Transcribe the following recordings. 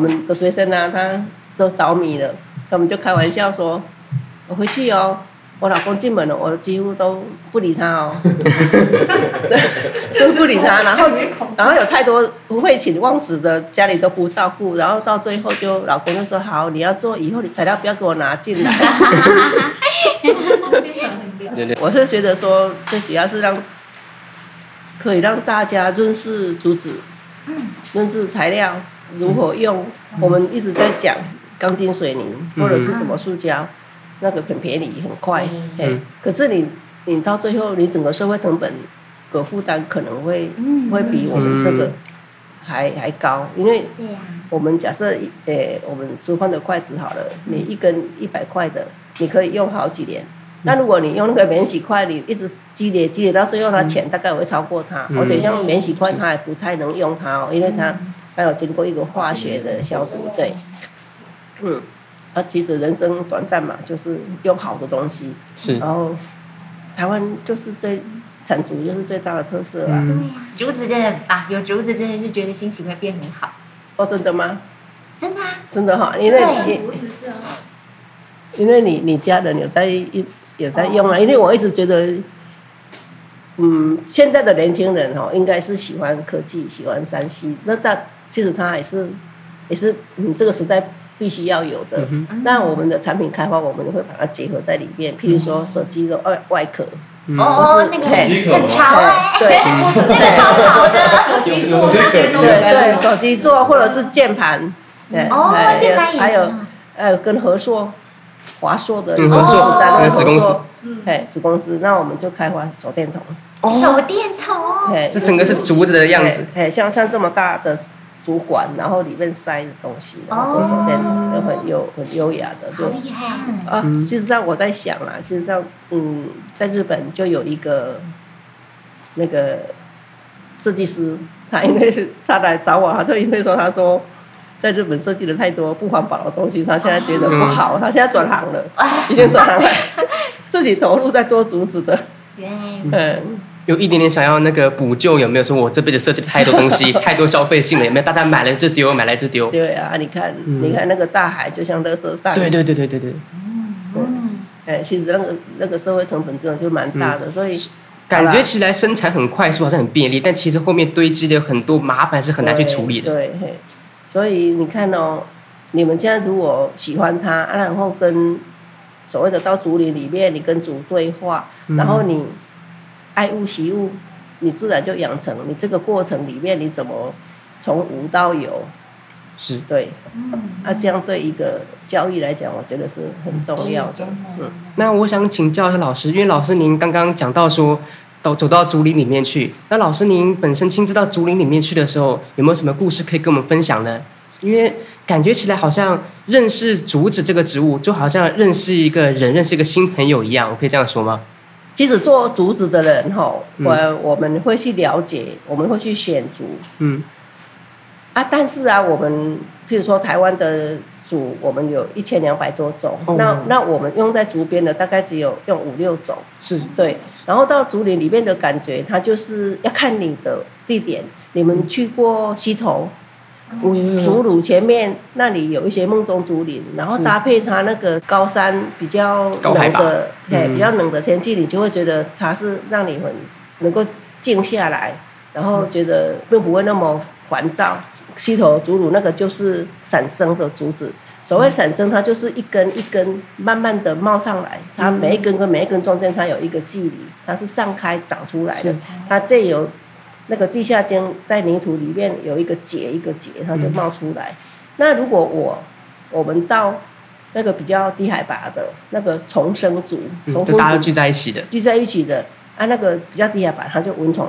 我们的学生啊，他都着迷了，他们就开玩笑说：“我回去哦。”我老公进门了，我几乎都不理他哦，对，都不理他。然后，然后有太多不会寝忘食的，家里都不照顾，然后到最后就老公就说：“好，你要做，以后你材料不要给我拿进来。” 我是觉得说，最主要是让可以让大家认识竹子，认识材料如何用。我们一直在讲钢筋水泥或者是什么塑胶。那个很便宜，很快，哎、可是你，你到最后，你整个社会成本的负担可能会、嗯、会比我们这个还、嗯、还高，因为我们假设，诶、欸，我们吃饭的筷子好了，你一根一百块的，你可以用好几年。那、嗯、如果你用那个免洗筷，你一直积累积累到最后，它钱大概会超过它。而且、嗯、像免洗筷，它也不太能用它哦，因为它还有经过一个化学的消毒，对，嗯。啊，其实人生短暂嘛，就是用好的东西。是。然后，台湾就是最产竹，就是最大的特色啊。对呀、嗯，竹子真的啊，有竹子真的是觉得心情会变很好。哦，真的吗？真的啊。真的哈，因为你，因为你你家人有在一有在用啊，因为我一直觉得，嗯，现在的年轻人哈，应该是喜欢科技，喜欢 3C。那但其实他还是也是嗯，这个时代。必须要有的，那我们的产品开发，我们会把它结合在里面。譬如说手机的外外壳，哦，那个很潮哎，对，那个超潮的。手机座那些东西，对，手机座或者是键盘，哦，键盘也，还有呃，跟和硕、华硕的子子公司，哎，子公司，那我们就开发手电筒，手电筒，哎，这整个是竹子的样子，哎，像像这么大的。主管，然后里面塞的东西，然后做手电筒，又很优很优雅的，就厉害。啊！事实上我在想啊，其实上，嗯，在日本就有一个那个设计师，他因为 他来找我，他就因为说他说在日本设计了太多不环保的东西，他现在觉得不好，他现在转行了，已经转行了，自己投入在做竹子的，嗯。有一点点想要那个补救，有没有说我这辈子设计太多东西，太多消费性了？有没有大家买了就丢，买来就丢？对啊，你看，嗯、你看那个大海就像垃圾山。对对对对对对。嗯，哎，其实那个那个社会成本真的就蛮大的，嗯、所以感觉起来生产很快速，好像很便利，但其实后面堆积的很多麻烦是很难去处理的。对，对，所以你看哦，你们现在如果喜欢它，啊，然后跟所谓的到竹林里面，你跟竹对话，然后你。爱物惜物，你自然就养成。你这个过程里面，你怎么从无到有？是对，嗯，啊，这样对一个教育来讲，我觉得是很重要的。嗯，那我想请教一下老师，因为老师您刚刚讲到说，到走到竹林里面去，那老师您本身亲自到竹林里面去的时候，有没有什么故事可以跟我们分享呢？因为感觉起来好像认识竹子这个植物，就好像认识一个人，认识一个新朋友一样，我可以这样说吗？其实做竹子的人哈，我、嗯、我们会去了解，我们会去选竹。嗯。啊，但是啊，我们譬如说台湾的竹，我们有一千两百多种。哦、那那我们用在竹编的大概只有用五六种。是。对。然后到竹林里面的感觉，它就是要看你的地点。你们去过溪头？竹鲁前面那里有一些梦中竹林，然后搭配它那个高山比较冷的，哎，比较冷的天气，你就会觉得它是让你很能够静下来，然后觉得并不会那么烦躁。溪头竹鲁那个就是散生的竹子，所谓散生，它就是一根一根慢慢的冒上来，它每一根跟每一根中间它有一个距离，它是散开长出来的，它这有。那个地下茎在泥土里面有一个结一个结，它就冒出来。嗯、那如果我我们到那个比较低海拔的那个重生竹，丛生竹大家聚在一起的，聚在一起的啊，那个比较低海拔，它就蚊虫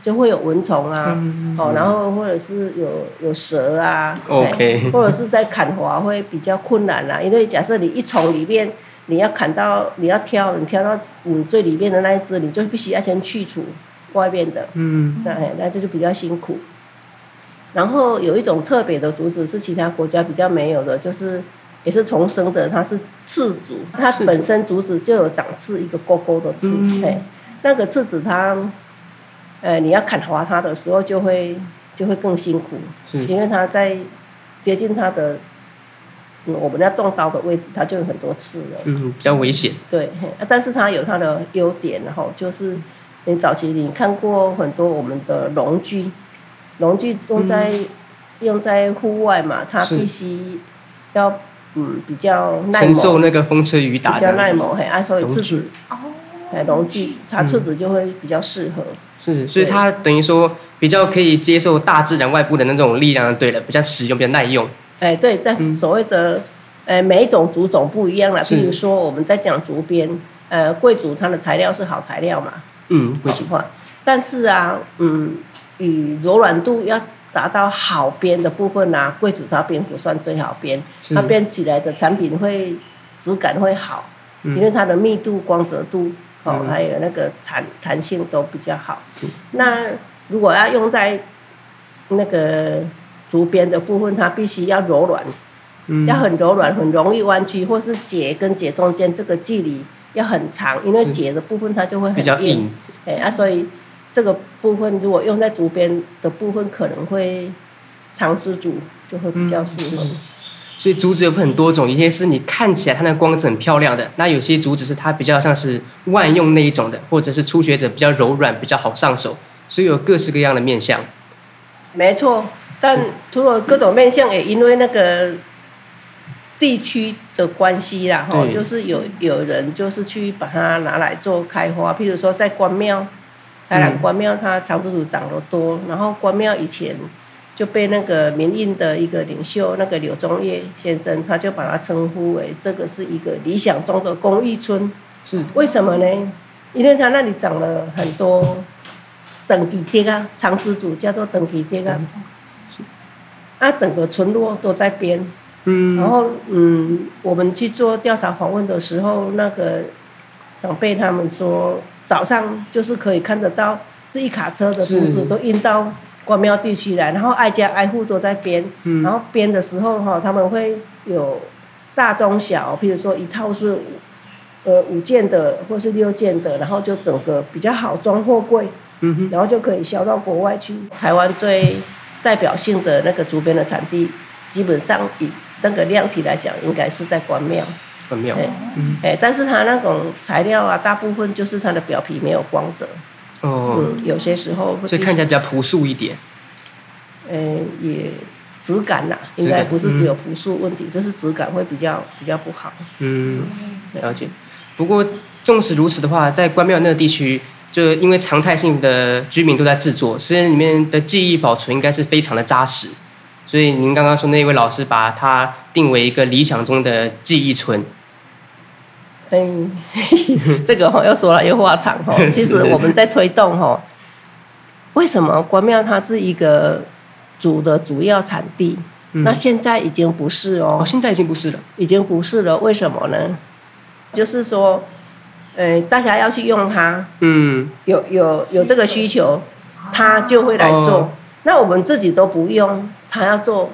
就会有蚊虫啊，嗯、哦，然后或者是有有蛇啊，OK，或者是在砍伐会比较困难啦、啊，因为假设你一丛里面你要砍到你要挑，你挑到嗯最里面的那一只，你就必须要先去除。外面的，嗯，那那这就比较辛苦。然后有一种特别的竹子是其他国家比较没有的，就是也是重生的，它是刺竹，它本身竹子就有长刺，一个勾勾的刺，哎，那个刺子它，呃，你要砍伐它的时候就会就会更辛苦，是因为它在接近它的，嗯、我们要动刀的位置，它就有很多刺了。嗯，比较危险。对，但是它有它的优点，然后就是你早期你看过很多我们的农具，农具用在、嗯、用在户外嘛，它必须要嗯比较耐磨，承受那个风吹雨打，比较耐磨，嘿，啊，所以刺子，哎，农具它刺子就会比较适合。是，所以它等于说比较可以接受大自然外部的那种力量，对了，比较实用，比较耐用。哎，对，但是所谓的，呃，每一种竹种不一样了。比如说我们在讲竹编，呃，贵竹它的材料是好材料嘛。嗯，桂竹话。但是啊，嗯，以柔软度要达到好编的部分啊，贵族它并不算最好编，它编起来的产品会质感会好，因为它的密度、光泽度。哦，还有那个弹弹性都比较好。那如果要用在那个竹编的部分，它必须要柔软，嗯、要很柔软，很容易弯曲，或是节跟节中间这个距离要很长，因为结的部分它就会很硬。比较硬。哎啊，所以这个部分如果用在竹编的部分，可能会长丝竹就会比较适合。嗯所以竹子有很多种，有些是你看起来它那光泽很漂亮的，那有些竹子是它比较像是万用那一种的，或者是初学者比较柔软、比较好上手，所以有各式各样的面相。没错，但除了各种面相，也因为那个地区的关系啦，哈，就是有有人就是去把它拿来做开花，譬如说在关庙，台南关庙它长枝竹长得多，然后关庙以前。就被那个民运的一个领袖，那个柳宗悦先生，他就把它称呼为这个是一个理想中的公益村。是为什么呢？因为他那里长了很多长枝竹啊，长枝竹叫做长枝竹啊。是啊，整个村落都在编。嗯。然后嗯，我们去做调查访问的时候，那个长辈他们说，早上就是可以看得到这一卡车的竹子都运到。关庙地区来，然后挨家挨户都在编，嗯、然后编的时候哈，他们会有大中小，譬如说一套是五呃五件的，或是六件的，然后就整个比较好装货柜，嗯、哼然后就可以销到国外去。台湾最代表性的那个竹编的产地，基本上以那个量体来讲，应该是在关庙。关庙，哎、嗯欸，但是它那种材料啊，大部分就是它的表皮没有光泽。哦、嗯，有些时候会，所以看起来比较朴素一点。嗯、呃，也质感呐，应该不是只有朴素问题，就、嗯、是质感会比较比较不好。嗯，了解。不过，纵使如此的话，在关庙那个地区，就因为常态性的居民都在制作，所以里面的技艺保存应该是非常的扎实。所以您刚刚说那位老师把它定为一个理想中的记忆村。嗯，这个哈又说了又话长哈。其实我们在推动哈，为什么关庙它是一个主的主要产地？嗯、那现在已经不是哦。哦，现在已经不是了，已经不是了。为什么呢？就是说，呃，大家要去用它，嗯，有有有这个需求，他就会来做。哦、那我们自己都不用，他要做。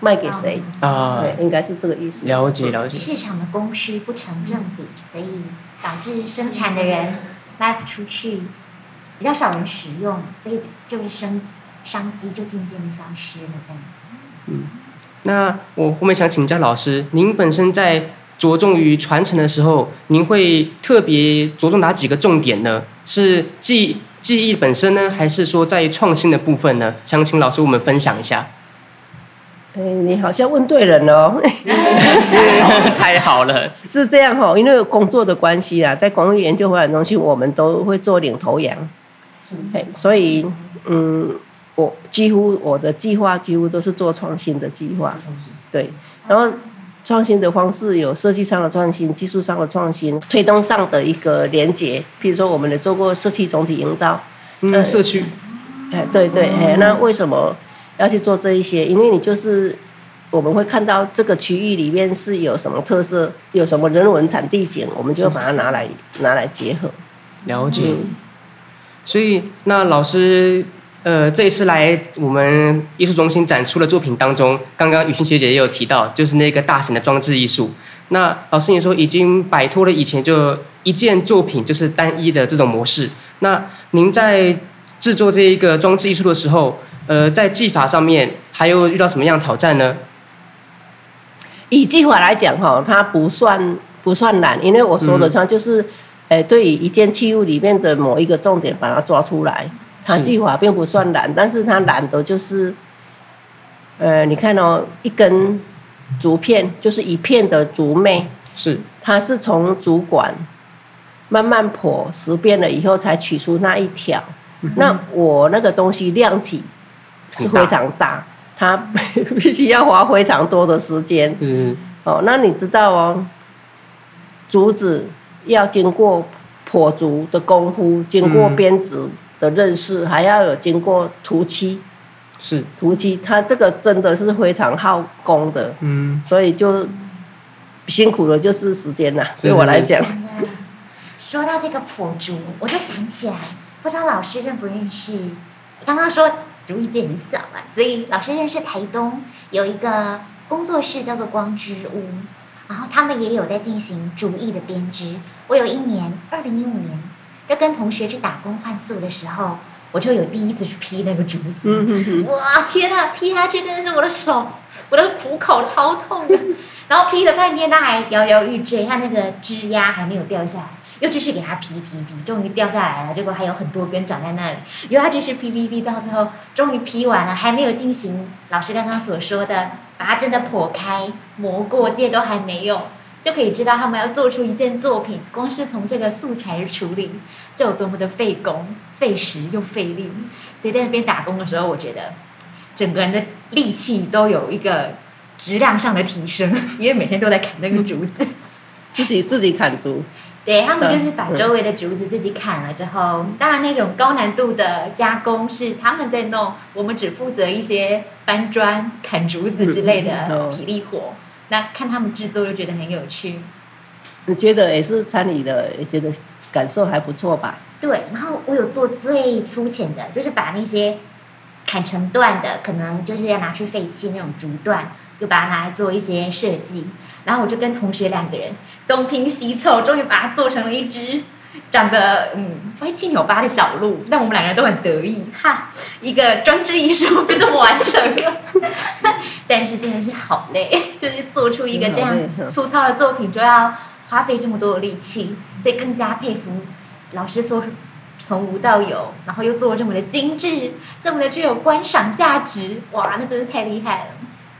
卖给谁啊？对，应该是这个意思。了解了解。市场的供需不成正比，所以导致生产的人卖不出去，比较少人使用，所以就是生商机就渐渐的消失了。嗯，那我后面想请教老师，您本身在着重于传承的时候，您会特别着重哪几个重点呢？是技技艺本身呢，还是说在创新的部分呢？想请老师我们分享一下。哎，你好像问对人了哦！太好了，是这样哈，因为工作的关系啊，在工艺研究发展中心，我们都会做领头羊。哎，所以嗯，我几乎我的计划几乎都是做创新的计划。对，然后创新的方式有设计上的创新、技术上的创新、推动上的一个连结。譬如说，我们也做过社区总体营造，嗯，社区。哎，对对，哎，那为什么？要去做这一些，因为你就是我们会看到这个区域里面是有什么特色，有什么人文产地景，我们就把它拿来拿来结合。了解。嗯、所以，那老师，呃，这一次来我们艺术中心展出的作品当中，刚刚雨欣学姐也有提到，就是那个大型的装置艺术。那老师你说已经摆脱了以前就一件作品就是单一的这种模式。那您在制作这一个装置艺术的时候，呃，在技法上面还有遇到什么样的挑战呢？以技法来讲哈，它不算不算难，因为我说的它就是，哎、嗯，对于一件器物里面的某一个重点把它抓出来，它技法并不算难，但是它难的就是，呃，你看哦，一根竹片就是一片的竹篾，是，它是从竹管慢慢剖十遍了以后才取出那一条，嗯、那我那个东西量体是非常大。它必须要花非常多的时间。嗯。哦，那你知道哦，竹子要经过剖竹的功夫，经过编织的认识，嗯、还要有经过涂漆。是。涂漆，它这个真的是非常耗工的。嗯。所以就辛苦的就是时间了，对我来讲。说到这个剖竹，我就想起来，不知道老师认不认识？刚刚说。竹艺界很小嘛，所以老师认识台东有一个工作室叫做光之屋，然后他们也有在进行竹艺的编织。我有一年，二零一五年，就跟同学去打工换宿的时候，我就有第一次去劈那个竹子。嗯、哼哼哇，天啊，劈下去真的是我的手，我的虎口超痛的。然后劈了半天，它还摇摇欲坠，它那个枝丫还没有掉下来。又继续给它劈劈劈，终于掉下来了。结果还有很多根长在那里。又要继续劈劈劈，到最后终于劈完了，还没有进行老师刚刚所说的把它真的剖开磨过，这些都还没有，就可以知道他们要做出一件作品，光是从这个素材处理就有多么的费工、费时又费力。所以在那边打工的时候，我觉得整个人的力气都有一个质量上的提升，因为每天都在砍那个竹子，自己自己砍竹。对，他们就是把周围的竹子自己砍了之后，当然那种高难度的加工是他们在弄，我们只负责一些搬砖、砍竹子之类的体力活。那看他们制作就觉得很有趣。你觉得也是参与的，也觉得感受还不错吧？对，然后我有做最粗浅的，就是把那些砍成段的，可能就是要拿去废弃那种竹段，就把它拿来做一些设计。然后我就跟同学两个人东拼西凑，终于把它做成了一只长得嗯歪七扭八的小鹿。但我们两个人都很得意，哈，一个装置艺术就这么完成了。但是真的是好累，就是做出一个这样粗糙的作品，就要花费这么多的力气，所以更加佩服老师说从无到有，然后又做这么的精致，这么的具有观赏价值，哇，那真是太厉害了。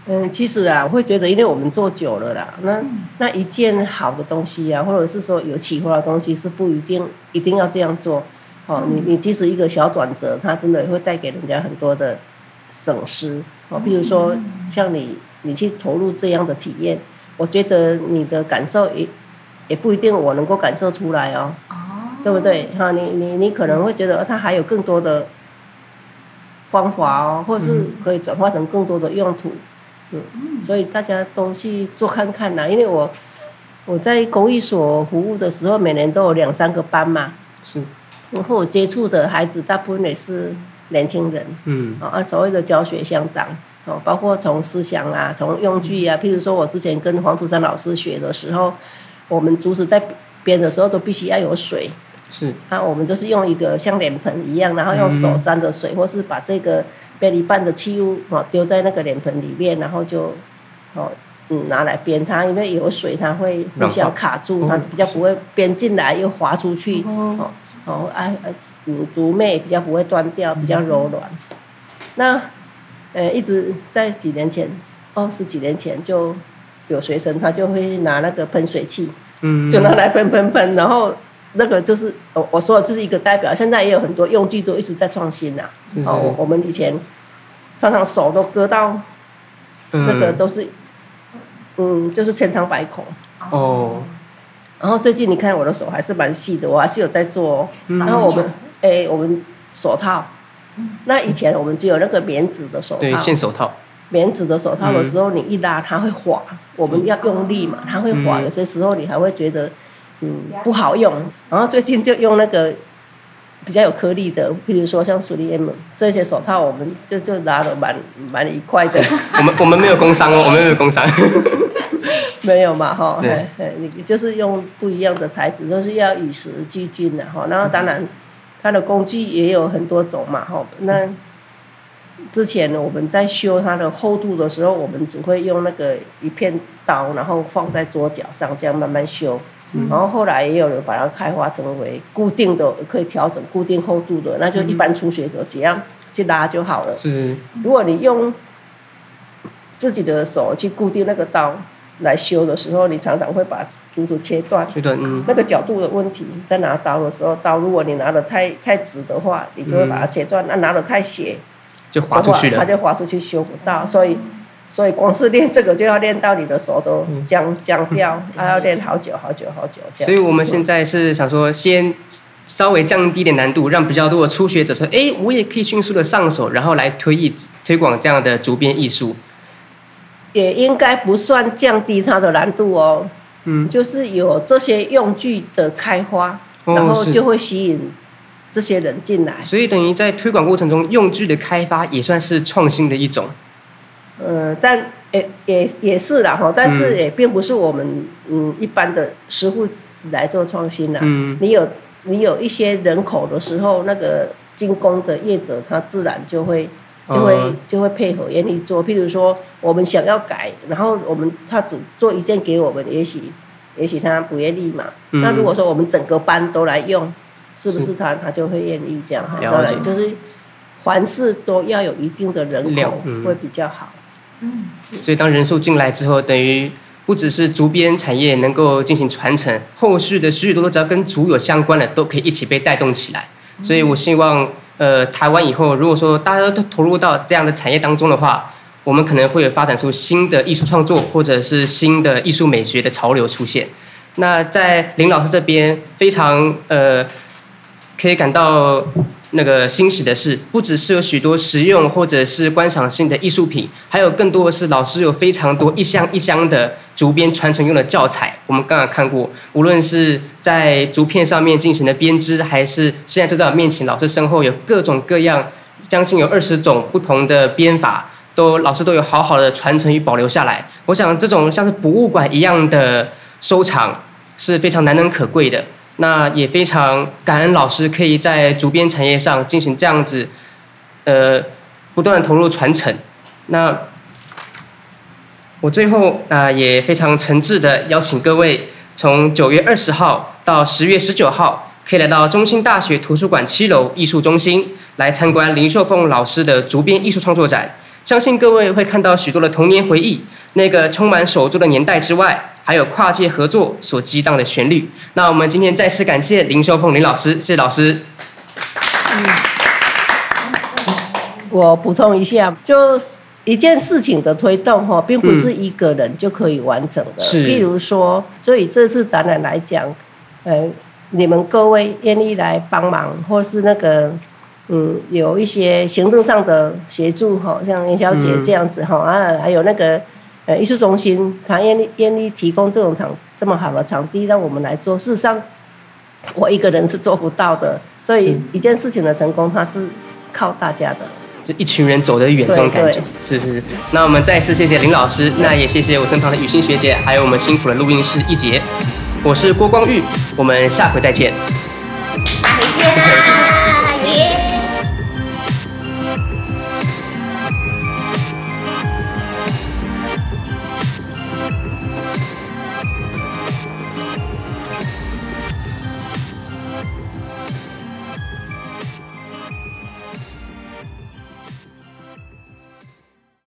嗯，其实啊，我会觉得，因为我们做久了啦，那那一件好的东西啊，或者是说有启发的东西，是不一定一定要这样做。哦，你你即使一个小转折，它真的会带给人家很多的省思。哦，比如说像你你去投入这样的体验，我觉得你的感受也也不一定我能够感受出来哦。哦。对不对？哈，你你你可能会觉得它还有更多的方法哦，或者是可以转化成更多的用途。嗯，所以大家都去做看看呐，因为我我在公益所服务的时候，每年都有两三个班嘛。是。然后我接触的孩子大部分也是年轻人。嗯。啊，所谓的教学相长，哦，包括从思想啊，从用具啊，譬如说我之前跟黄土山老师学的时候，我们竹子在编的时候都必须要有水。是。啊，我们就是用一个像脸盆一样，然后用手沾着水，或是把这个。编一半的器物哦，丢在那个脸盆里面，然后就哦嗯拿来编它，因为有水它会互相卡住，它比较不会编进来又滑出去哦哦啊啊嗯竹妹比较不会断掉，比较柔软。那呃一直在几年前哦十几年前就有学生他就会拿那个喷水器，嗯，就拿来喷喷喷，然后。那个就是我我说的这是一个代表，现在也有很多用具都一直在创新呐。哦，我们以前常常手都割到，那个都是，嗯，就是千疮百孔。哦。然后最近你看我的手还是蛮细的，我还是有在做。然后我们哎，我们手套，那以前我们只有那个棉质的手套，对，线手套。棉质的手套的时候，你一拉它会滑，我们要用力嘛，它会滑。有些时候你还会觉得。嗯，不好用。然后最近就用那个比较有颗粒的，比如说像 3M 这些手套，我们就就拿的蛮蛮愉快的。我们我们没有工伤哦，我们没有工伤。没有嘛，哈，对，你就是用不一样的材质，就是要与时俱进的哈。然后当然，它的工具也有很多种嘛，哈。那之前呢我们在修它的厚度的时候，我们只会用那个一片刀，然后放在桌角上，这样慢慢修。嗯、然后后来也有人把它开发成为固定的，可以调整固定厚度的，那就一般初学者这样去拉就好了。是。如果你用自己的手去固定那个刀来修的时候，你常常会把竹子切断。切断，嗯。那个角度的问题，在拿刀的时候，刀如果你拿的太太直的话，你就会把它切断；那、嗯、拿的太斜，就滑出去了，它就滑出去修不到。所以。所以光是练这个就要练到你的手都僵僵掉，还要练好久好久好久。所以我们现在是想说，先稍微降低点难度，让比较多的初学者说：“哎，我也可以迅速的上手，然后来推艺推广这样的竹编艺术。”也应该不算降低它的难度哦。嗯，就是有这些用具的开发，然后就会吸引这些人进来。所以等于在推广过程中，用具的开发也算是创新的一种。呃，但也也也是啦哈，但是也并不是我们嗯一般的师傅来做创新啦。嗯，你有你有一些人口的时候，那个精工的业者他自然就会就会、嗯、就会配合愿意做。譬如说，我们想要改，然后我们他只做一件给我们，也许也许他不愿意嘛。嗯、那如果说我们整个班都来用，是不是他是他就会愿意这样？当然就是凡事都要有一定的人口会比较好。嗯，所以当人数进来之后，等于不只是竹编产业能够进行传承，后续的许许多多只要跟竹有相关的，都可以一起被带动起来。所以我希望，呃，台湾以后如果说大家都投入到这样的产业当中的话，我们可能会有发展出新的艺术创作，或者是新的艺术美学的潮流出现。那在林老师这边，非常呃，可以感到。那个欣喜的是，不只是有许多实用或者是观赏性的艺术品，还有更多的是老师有非常多一箱一箱的竹编传承用的教材。我们刚刚看过，无论是在竹片上面进行的编织，还是现在就在我面前，老师身后有各种各样，将近有二十种不同的编法，都老师都有好好的传承与保留下来。我想这种像是博物馆一样的收藏是非常难能可贵的。那也非常感恩老师可以在竹编产业上进行这样子，呃，不断投入传承。那我最后啊、也非常诚挚的邀请各位，从九月二十号到十月十九号，可以来到中兴大学图书馆七楼艺术中心来参观林秀凤老师的竹编艺术创作展。相信各位会看到许多的童年回忆，那个充满手作的年代之外。还有跨界合作所激荡的旋律。那我们今天再次感谢林秀凤林老师，谢谢老师。嗯，我补充一下，就一件事情的推动哈，并不是一个人就可以完成的。嗯、是。譬如说，所以这次展览来讲，呃，你们各位愿意来帮忙，或是那个，嗯，有一些行政上的协助哈，像林小姐这样子哈，啊、嗯，还有那个。呃，艺术中心他愿意愿意提供这种场这么好的场地让我们来做，事实上我一个人是做不到的，所以一件事情的成功，它是靠大家的，就一群人走得远这种感觉。是是是，那我们再次谢谢林老师，那也谢谢我身旁的雨欣学姐，还有我们辛苦的录音师一杰，我是郭光玉，我们下回再见。下回见。